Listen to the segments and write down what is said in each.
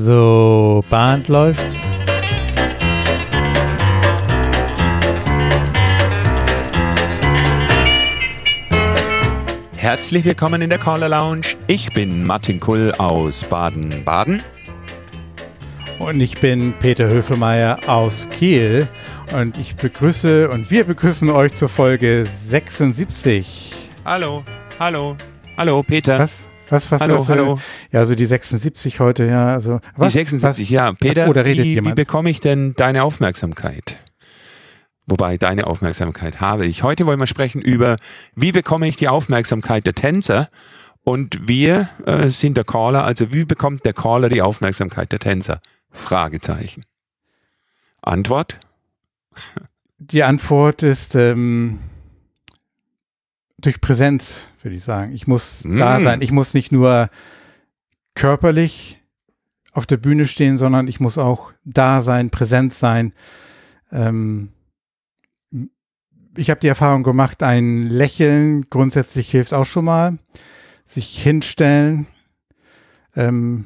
So, Band läuft. Herzlich willkommen in der Caller Lounge. Ich bin Martin Kull aus Baden-Baden. Und ich bin Peter Höfelmeier aus Kiel. Und ich begrüße und wir begrüßen euch zur Folge 76. Hallo, hallo, hallo Peter. Was? Was, was, hallo, was, hallo. Ja, so die 76 heute, ja. Also, was, die 76, was? ja. Peter, Oder redet wie, wie bekomme ich denn deine Aufmerksamkeit? Wobei, deine Aufmerksamkeit habe ich. Heute wollen wir sprechen über, wie bekomme ich die Aufmerksamkeit der Tänzer? Und wir äh, sind der Caller, also wie bekommt der Caller die Aufmerksamkeit der Tänzer? Fragezeichen. Antwort? Die Antwort ist ähm, durch Präsenz, würde ich sagen. Ich muss Mm. da sein. Ich muss nicht nur körperlich auf der Bühne stehen, sondern ich muss auch da sein, präsent sein. Ähm, ich habe die Erfahrung gemacht, ein Lächeln grundsätzlich hilft auch schon mal. Sich hinstellen. Ähm,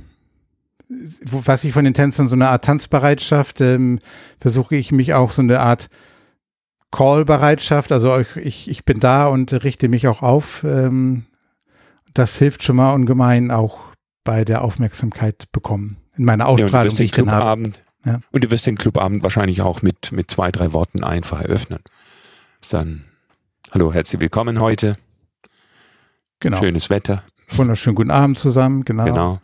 was ich von den Tänzern so eine Art Tanzbereitschaft, ähm, versuche ich mich auch so eine Art Call-Bereitschaft, also ich, ich, ich bin da und richte mich auch auf. Ähm, das hilft schon mal ungemein auch bei der Aufmerksamkeit bekommen. In meiner Ja, Ausstrahlung, wirst die den ich drin habe. Clubabend, Ja. und du wirst den Clubabend wahrscheinlich auch mit, mit zwei, drei Worten einfach eröffnen. Ist Dann, hallo, herzlich willkommen heute. Genau. Schönes Wetter. Wunderschönen guten Abend zusammen, genau. Genau.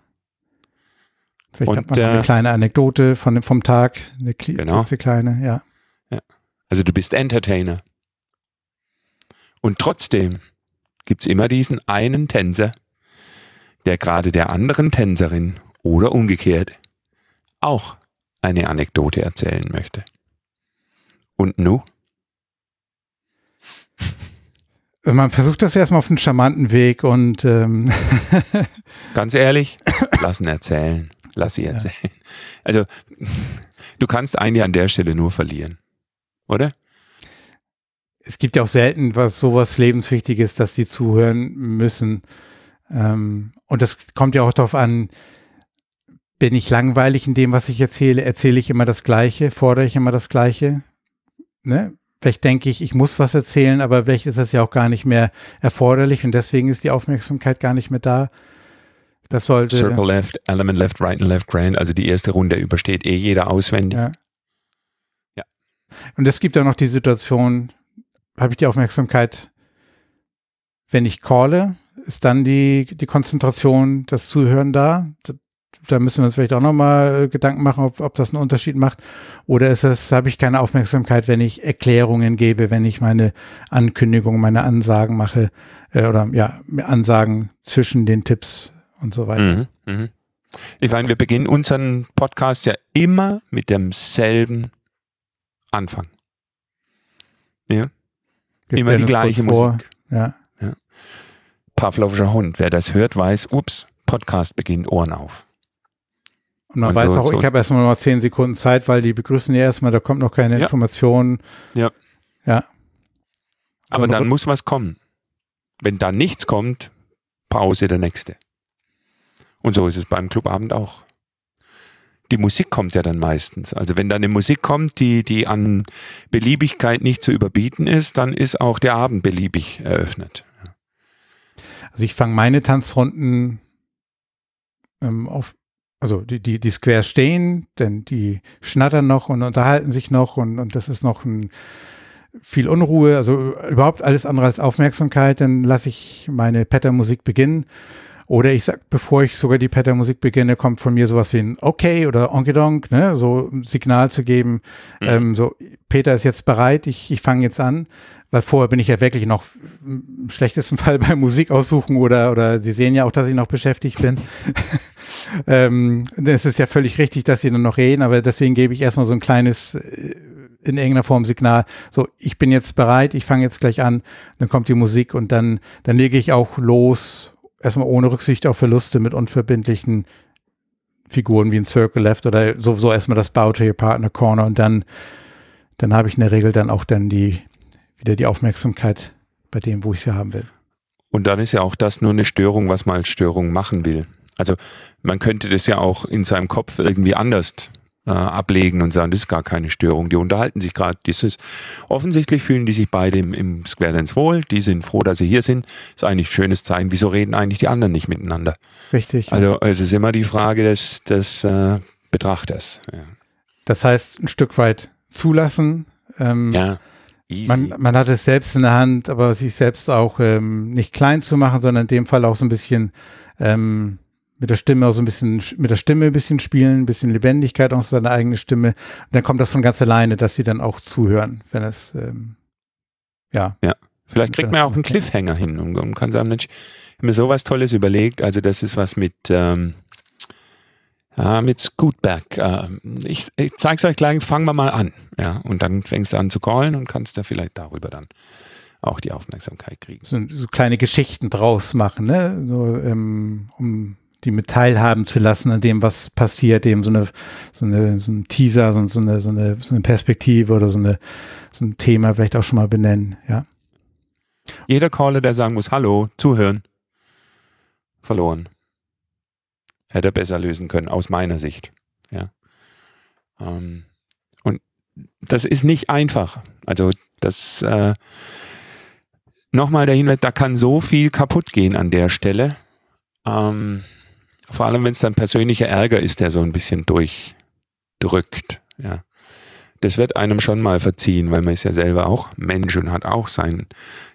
Vielleicht Und, hat man äh, eine kleine Anekdote von, vom Tag, eine kli- Genau. klitzekleine, ja. Also du bist Entertainer. Und trotzdem gibt's immer diesen einen Tänzer, der gerade der anderen Tänzerin oder umgekehrt auch eine Anekdote erzählen möchte. Und nu? Also man versucht das erstmal auf einen charmanten Weg und ähm, Ganz ehrlich, lass ihn erzählen. Lass sie erzählen. Also, du kannst eigentlich an der Stelle nur verlieren. Oder? es gibt ja auch selten was sowas lebenswichtiges, dass sie zuhören müssen. Ähm, und das kommt ja auch darauf an, bin ich langweilig in dem, was ich erzähle? Erzähle ich immer das Gleiche? Fordere ich immer das Gleiche? Ne? Vielleicht denke ich, ich muss was erzählen, aber vielleicht ist das ja auch gar nicht mehr erforderlich und deswegen ist die Aufmerksamkeit gar nicht mehr da. Das sollte. Circle left, element left, right and left grand. Also die erste Runde übersteht eh jeder auswendig. Ja. Ja. Und es gibt auch noch die Situation, habe ich die Aufmerksamkeit, wenn ich calle, ist dann die, die Konzentration, das Zuhören da? Da, da müssen wir uns vielleicht auch nochmal Gedanken machen, ob, ob das einen Unterschied macht. Oder ist es, habe ich keine Aufmerksamkeit, wenn ich Erklärungen gebe, wenn ich meine Ankündigungen, meine Ansagen mache, äh, oder ja, Ansagen zwischen den Tipps und so weiter. Mhm, mhm. Ich meine, wir beginnen unseren Podcast ja immer mit demselben Anfang. Ja, Wir immer die gleiche. Musik. Ja. Pavlovischer Hund. Wer das hört, weiß, ups, Podcast beginnt Ohren auf. Und man Und weiß so- auch, so- ich habe erstmal noch zehn Sekunden Zeit, weil die begrüßen ja erstmal, da kommt noch keine Ja. Information. Ja. Ja. Aber dann muss was kommen. Wenn da nichts kommt, Pause der nächste. Und so ist es beim Clubabend auch. Die Musik kommt ja dann meistens. Also wenn da eine Musik kommt, die, die an Beliebigkeit nicht zu überbieten ist, dann ist auch der Abend beliebig eröffnet. Also ich fange meine Tanzrunden ähm, auf, also die, die, die Squares stehen, denn die schnattern noch und unterhalten sich noch und, und das ist noch ein, viel Unruhe, also überhaupt alles andere als Aufmerksamkeit, dann lasse ich meine Pattern-Musik beginnen. Oder ich sag, bevor ich sogar die Pattern-Musik beginne, kommt von mir sowas wie ein Okay oder Onkidonk, ne, so ein Signal zu geben, Mhm. ähm, so, Peter ist jetzt bereit, ich, ich fange jetzt an, weil vorher bin ich ja wirklich noch im schlechtesten Fall bei Musik aussuchen oder, oder sie sehen ja auch, dass ich noch beschäftigt bin. ähm, es ist ja völlig richtig, dass sie dann noch reden, aber deswegen gebe ich erstmal so ein kleines, äh, in irgendeiner Form Signal, so, ich bin jetzt bereit, ich fange jetzt gleich an, dann kommt die Musik und dann, dann lege ich auch los, erstmal ohne Rücksicht auf Verluste mit unverbindlichen Figuren wie ein Circle Left oder sowieso erstmal das Bow to your Partner Corner und dann, dann habe ich in der Regel dann auch dann die, wieder die Aufmerksamkeit bei dem, wo ich sie haben will. Und dann ist ja auch das nur eine Störung, was man als Störung machen will. Also man könnte das ja auch in seinem Kopf irgendwie anders äh, ablegen und sagen, das ist gar keine Störung. Die unterhalten sich gerade. Offensichtlich fühlen die sich beide im, im Square Dance wohl. Die sind froh, dass sie hier sind. Ist eigentlich ein schönes Zeichen. Wieso reden eigentlich die anderen nicht miteinander? Richtig. Also es ist immer die Frage des, des äh, Betrachters. Ja. Das heißt, ein Stück weit zulassen. Ähm, ja. Man, man hat es selbst in der Hand, aber sich selbst auch ähm, nicht klein zu machen, sondern in dem Fall auch so ein bisschen ähm, mit der Stimme auch so ein bisschen, mit der Stimme ein bisschen spielen, ein bisschen Lebendigkeit aus seiner eigenen Stimme. Und dann kommt das von ganz alleine, dass sie dann auch zuhören, wenn es, ähm, ja. Ja. Vielleicht kriegt man auch einen Cliffhanger hin und, und kann sagen, Mensch, ich mir sowas Tolles überlegt. Also das ist was mit, ähm, ja, mit Scootback. Äh, ich, ich zeig's euch gleich, fangen wir mal an. Ja, und dann fängst du an zu callen und kannst da vielleicht darüber dann auch die Aufmerksamkeit kriegen. So, so kleine Geschichten draus machen, ne? So, ähm, um die mit teilhaben zu lassen an dem, was passiert, eben so eine, so eine, so ein Teaser, so, so eine, so eine, so eine Perspektive oder so eine, so ein Thema vielleicht auch schon mal benennen, ja. Jeder Caller, der sagen muss, hallo, zuhören, verloren. Hätte er besser lösen können, aus meiner Sicht, ja. Ähm, und das ist nicht einfach. Also, das, äh, nochmal der Hinweis, da kann so viel kaputt gehen an der Stelle. Ähm, vor allem, wenn es dann persönlicher Ärger ist, der so ein bisschen durchdrückt. Ja. Das wird einem schon mal verziehen, weil man ist ja selber auch Mensch und hat auch seinen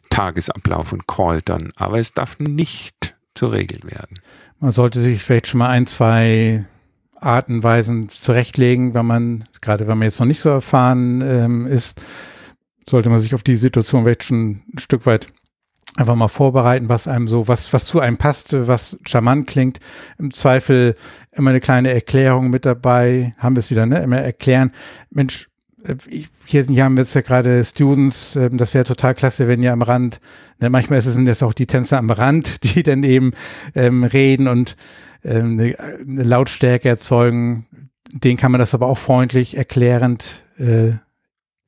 Tagesablauf und callt dann. Aber es darf nicht zur Regel werden. Man sollte sich vielleicht schon mal ein, zwei Artenweisen zurechtlegen, wenn man, gerade wenn man jetzt noch nicht so erfahren ähm, ist, sollte man sich auf die Situation vielleicht schon ein Stück weit einfach mal vorbereiten, was einem so, was, was zu einem passt, was charmant klingt. Im Zweifel immer eine kleine Erklärung mit dabei. Haben wir es wieder, ne? Immer erklären. Mensch, äh, hier, hier haben wir jetzt ja gerade Students, ähm, das wäre total klasse, wenn ihr am Rand, ne, manchmal sind das auch die Tänzer am Rand, die dann eben ähm, reden und ähm, eine, eine Lautstärke erzeugen. Den kann man das aber auch freundlich, erklärend. Äh,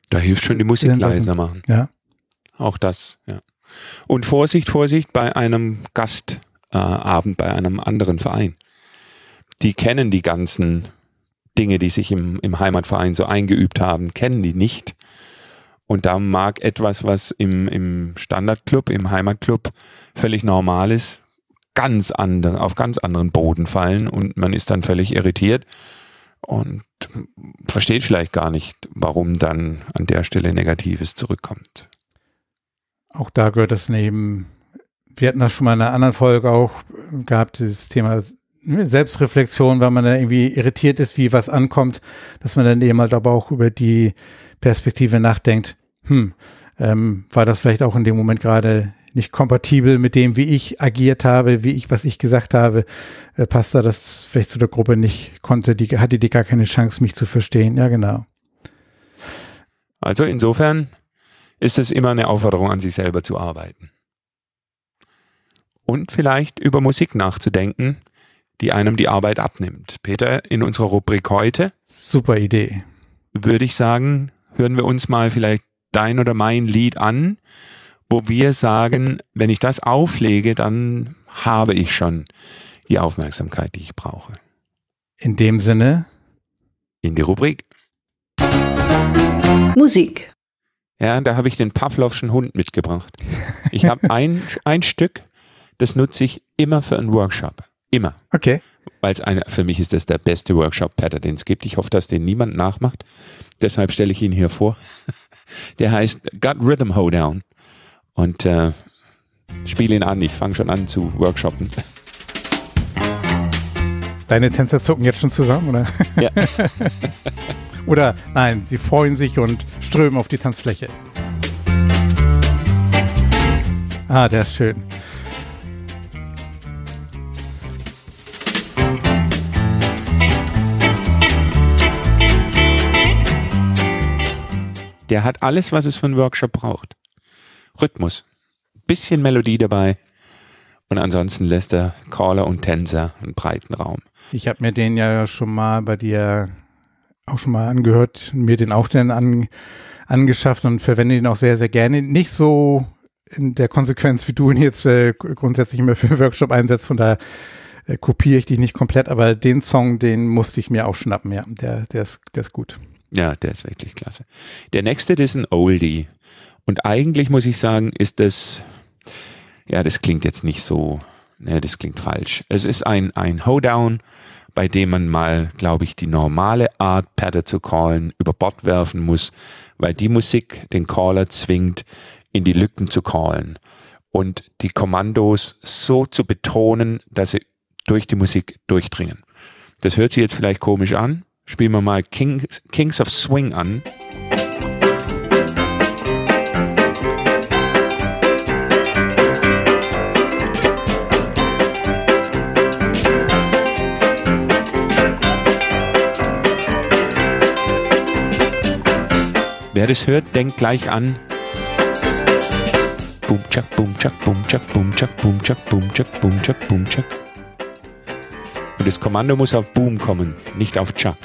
da hilft schon die Musik leiser machen. Ja. Auch das, ja. Und Vorsicht, Vorsicht bei einem Gastabend, äh, bei einem anderen Verein. Die kennen die ganzen Dinge, die sich im, im Heimatverein so eingeübt haben, kennen die nicht. Und da mag etwas, was im, im Standardclub, im Heimatclub völlig normal ist, ganz andere, auf ganz anderen Boden fallen und man ist dann völlig irritiert und versteht vielleicht gar nicht, warum dann an der Stelle Negatives zurückkommt auch da gehört das neben, wir hatten das schon mal in einer anderen Folge auch gehabt, dieses Thema Selbstreflexion, weil man da irgendwie irritiert ist, wie was ankommt, dass man dann eben halt aber auch über die Perspektive nachdenkt, hm, ähm, war das vielleicht auch in dem Moment gerade nicht kompatibel mit dem, wie ich agiert habe, wie ich, was ich gesagt habe, äh, passt da das vielleicht zu der Gruppe nicht, konnte die, hatte die gar keine Chance, mich zu verstehen. Ja, genau. Also insofern ist es immer eine Aufforderung an sich selber zu arbeiten. Und vielleicht über Musik nachzudenken, die einem die Arbeit abnimmt. Peter, in unserer Rubrik heute. Super Idee. Würde ich sagen, hören wir uns mal vielleicht dein oder mein Lied an, wo wir sagen, wenn ich das auflege, dann habe ich schon die Aufmerksamkeit, die ich brauche. In dem Sinne. In die Rubrik. Musik. Ja, da habe ich den Pavlovschen Hund mitgebracht. Ich habe ein, ein Stück, das nutze ich immer für einen Workshop. Immer. Okay. Weil es für mich ist das der beste Workshop-Pattern, den es gibt. Ich hoffe, dass den niemand nachmacht. Deshalb stelle ich ihn hier vor. Der heißt Gut Rhythm Hoedown. Und äh, spiele ihn an. Ich fange schon an zu workshoppen. Deine Tänzer zucken jetzt schon zusammen, oder? Ja. Oder nein, sie freuen sich und strömen auf die Tanzfläche. Ah, der ist schön. Der hat alles, was es für einen Workshop braucht. Rhythmus, bisschen Melodie dabei und ansonsten lässt der Caller und Tänzer einen breiten Raum. Ich habe mir den ja schon mal bei dir auch schon mal angehört, mir den auch dann an, angeschafft und verwende ihn auch sehr, sehr gerne. Nicht so in der Konsequenz, wie du ihn jetzt äh, grundsätzlich immer für Workshop einsetzt, von daher äh, kopiere ich die nicht komplett, aber den Song, den musste ich mir auch schnappen, ja. Der, der, ist, der ist gut. Ja, der ist wirklich klasse. Der nächste, das ist ein Oldie. Und eigentlich muss ich sagen, ist das, ja, das klingt jetzt nicht so, ne, das klingt falsch. Es ist ein, ein Hoedown, bei dem man mal, glaube ich, die normale Art, Patter zu callen, über Bord werfen muss, weil die Musik den Caller zwingt, in die Lücken zu callen und die Kommandos so zu betonen, dass sie durch die Musik durchdringen. Das hört sich jetzt vielleicht komisch an. Spielen wir mal King, Kings of Swing an. Wer das hört, denkt gleich an Boom, chak, boom, chak, boom, chak, boom, chak, boom, chak, boom, chak, boom, chak, boom, chak. Und das Kommando muss auf Boom kommen, nicht auf Chuck.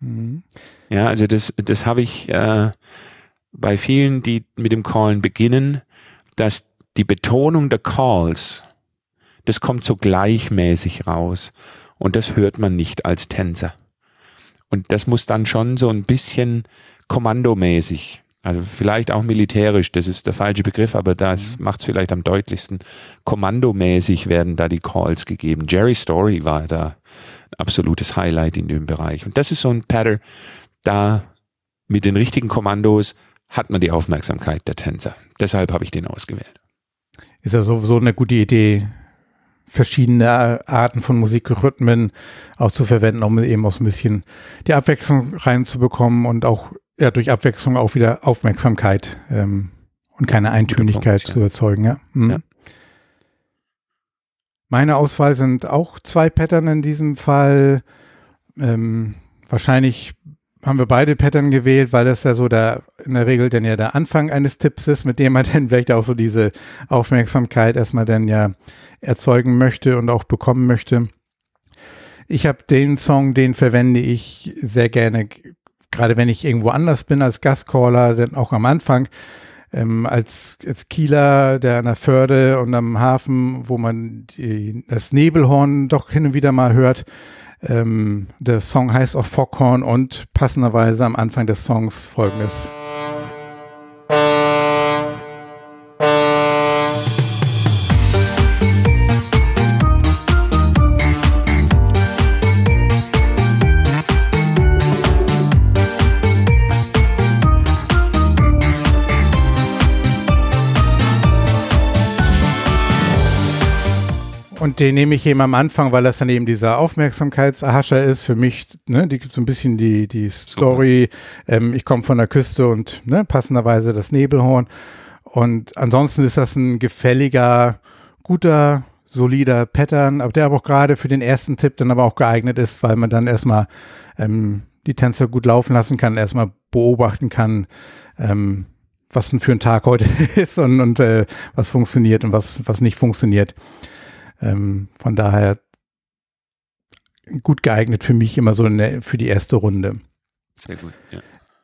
Mhm. Ja, also das, das habe ich äh, bei vielen, die mit dem Callen beginnen, dass die Betonung der Calls, das kommt so gleichmäßig raus und das hört man nicht als Tänzer. Und das muss dann schon so ein bisschen kommandomäßig also vielleicht auch militärisch, das ist der falsche Begriff, aber das mhm. macht es vielleicht am deutlichsten. Kommandomäßig werden da die Calls gegeben. Jerry Story war da ein absolutes Highlight in dem Bereich. Und das ist so ein Pattern, da mit den richtigen Kommandos hat man die Aufmerksamkeit der Tänzer. Deshalb habe ich den ausgewählt. Ist ja sowieso eine gute Idee, verschiedene Arten von Musikrhythmen auch zu verwenden, um eben auch so ein bisschen die Abwechslung reinzubekommen und auch ja, durch Abwechslung auch wieder Aufmerksamkeit ähm, und keine Eintönigkeit Punkt, zu erzeugen. Ja. Mhm. ja. Meine Auswahl sind auch zwei Pattern in diesem Fall. Ähm, wahrscheinlich haben wir beide Pattern gewählt, weil das ja so der, in der Regel dann ja der Anfang eines Tipps ist, mit dem man dann vielleicht auch so diese Aufmerksamkeit erstmal dann ja erzeugen möchte und auch bekommen möchte. Ich habe den Song, den verwende ich sehr gerne gerade wenn ich irgendwo anders bin als Gastcaller, denn auch am Anfang, ähm, als, als Kieler, der an der Förde und am Hafen, wo man die, das Nebelhorn doch hin und wieder mal hört. Ähm, der Song heißt auch Foghorn und passenderweise am Anfang des Songs folgendes. Und den nehme ich eben am Anfang, weil das dann eben dieser Aufmerksamkeitserhascher ist. Für mich, ne, die, so ein bisschen die, die Story. Ähm, ich komme von der Küste und ne, passenderweise das Nebelhorn. Und ansonsten ist das ein gefälliger, guter, solider Pattern, aber der aber auch gerade für den ersten Tipp dann aber auch geeignet ist, weil man dann erstmal ähm, die Tänzer gut laufen lassen kann, erstmal beobachten kann, ähm, was denn für ein Tag heute ist und, und äh, was funktioniert und was, was nicht funktioniert. Ähm, von daher gut geeignet für mich immer so eine, für die erste Runde. Sehr gut, ja.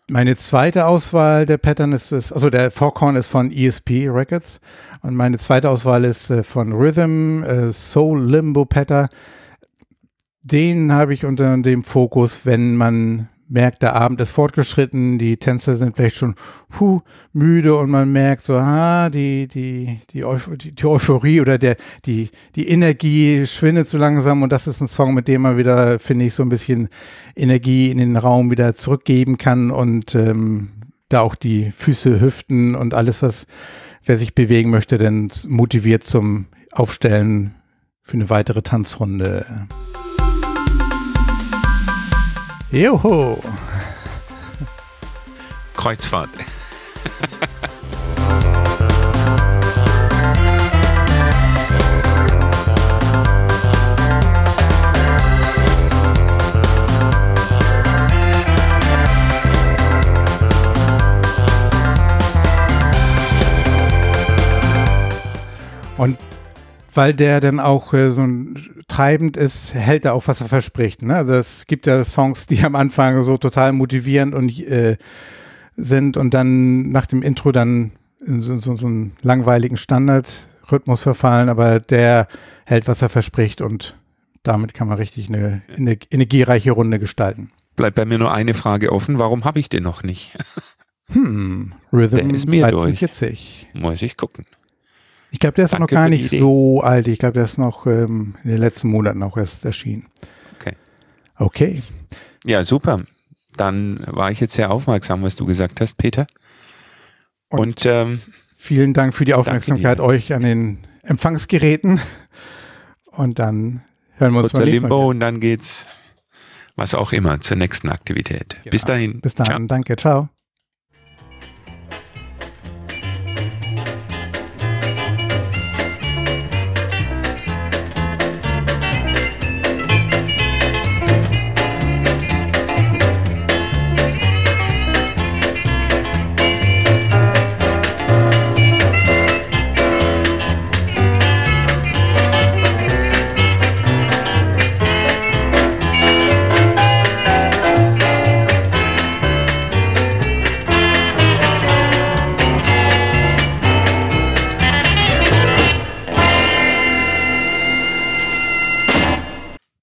Meine zweite Auswahl der Pattern ist, ist also der Foghorn ist von ESP Records und meine zweite Auswahl ist äh, von Rhythm äh, Soul Limbo Pattern. Den habe ich unter dem Fokus, wenn man merkt, der Abend ist fortgeschritten, die Tänzer sind vielleicht schon puh, müde und man merkt so, ah, die, die, die, Euph die, Euphorie oder der, die, die Energie schwindet so langsam und das ist ein Song, mit dem man wieder, finde ich, so ein bisschen Energie in den Raum wieder zurückgeben kann und ähm, da auch die Füße, Hüften und alles, was wer sich bewegen möchte, dann motiviert zum Aufstellen für eine weitere Tanzrunde. Joho! Kreuzfahrt. Weil der dann auch äh, so ein treibend ist, hält er auch, was er verspricht. Ne? Also es gibt ja Songs, die am Anfang so total motivierend und äh, sind und dann nach dem Intro dann in so, so, so einen langweiligen Standard Rhythmus verfallen, aber der hält, was er verspricht und damit kann man richtig eine, eine energiereiche Runde gestalten. Bleibt bei mir nur eine Frage offen, warum habe ich den noch nicht? Hm, Rhythm Der ist mir 1340. Muss ich gucken. Ich glaube, der ist Danke noch gar nicht so alt. Ich glaube, der ist noch ähm, in den letzten Monaten auch erst erschienen. Okay. Okay. Ja, super. Dann war ich jetzt sehr aufmerksam, was du gesagt hast, Peter. Und- Und, ähm, Vielen Dank für die Aufmerksamkeit euch an den Empfangsgeräten. Und dann hören wir uns kurzer beim nächsten Mal. Limbo und dann geht's, was auch immer, zur nächsten Aktivität. Bis Genau. dahin. Bis Ciao. dann. Danke. Ciao.